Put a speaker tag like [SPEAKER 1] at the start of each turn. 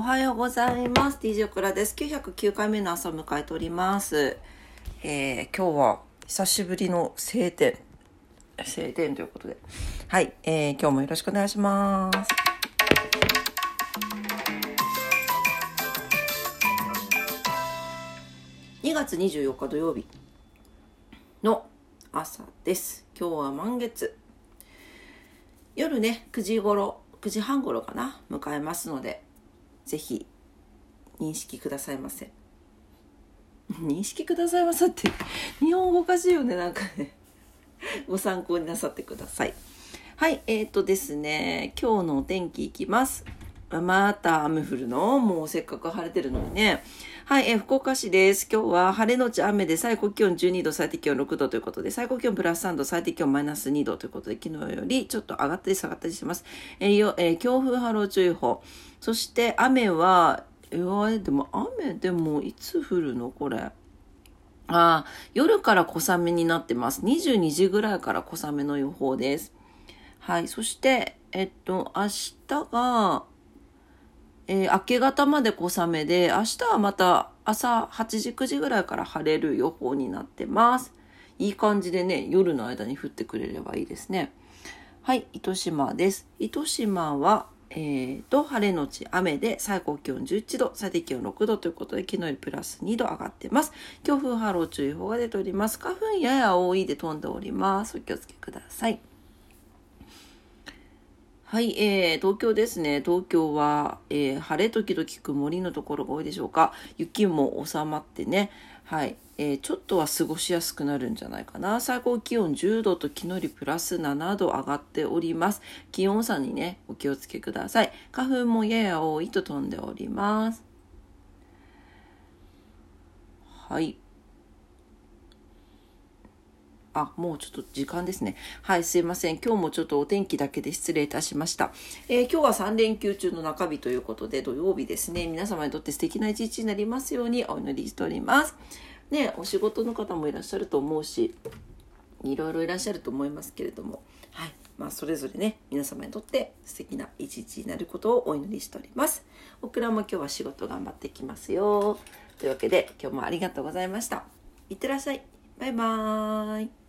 [SPEAKER 1] おはようございます。DJ クラです。909回目の朝を迎えております。えー、今日は久しぶりの晴天。晴天ということで。はい、えー、今日もよろしくお願いします。2月24日土曜日の朝です。今日は満月。夜ね、9時頃、9時半頃かな、迎えますので、ぜひ認識くださいませ。認識くださいませって、日本語おかしいよね、なんかね。ご参考になさってください。はい、えっ、ー、とですね、今日のお天気いきます。また雨降るの？もうせっかく晴れてるのにね。はい、えー、福岡市です。今日は晴れのち雨で最高気温12度、最低気温6度ということで、最高気温プラス3度、最低気温マイナス2度ということで、昨日よりちょっと上がったり下がったりしてます。えーよえー強風波浪注意報。そして雨は、えー、でも雨でもいつ降るの？これ。ああ、夜から小雨になってます。22時ぐらいから小雨の予報です。はい。そして、えっと、明日が、えー明け方まで小雨で、明日はまた朝8時、9時ぐらいから晴れる予報になってます。いい感じでね、夜の間に降ってくれればいいですね。はい、糸島です。糸島は、えー、と、晴れのち雨で最高気温11度、最低気温6度ということで、昨日よりプラス2度上がってます。強風波浪注意報が出ております。花粉やや多いで飛んでおります。お気をつけください。はい、えー、東京ですね。東京は、えー晴れ時々曇りのところが多いでしょうか。雪も収まってね。はい、えーちょっとは過ごしやすくなるんじゃないかな。最高気温10度と昨日よりプラス7度上がっております。気温差にね、お気をつけください。花粉もやや多いと飛んでおります。はい。あ、もうちょっと時間ですね。はい、すいません。今日もちょっとお天気だけで失礼いたしました。えー今日は3連休中の中日ということで、土曜日ですね。皆様にとって素敵な一日になりますようにお祈りしております。ね、お仕事の方もいらっしゃると思うし、いろいろいらっしゃると思いますけれども、はい。まあ、それぞれね、皆様にとって素敵な一日になることをお祈りしております。オクラも今日は仕事頑張っていきますよ。というわけで、今日もありがとうございました。いってらっしゃい。バイバーイ。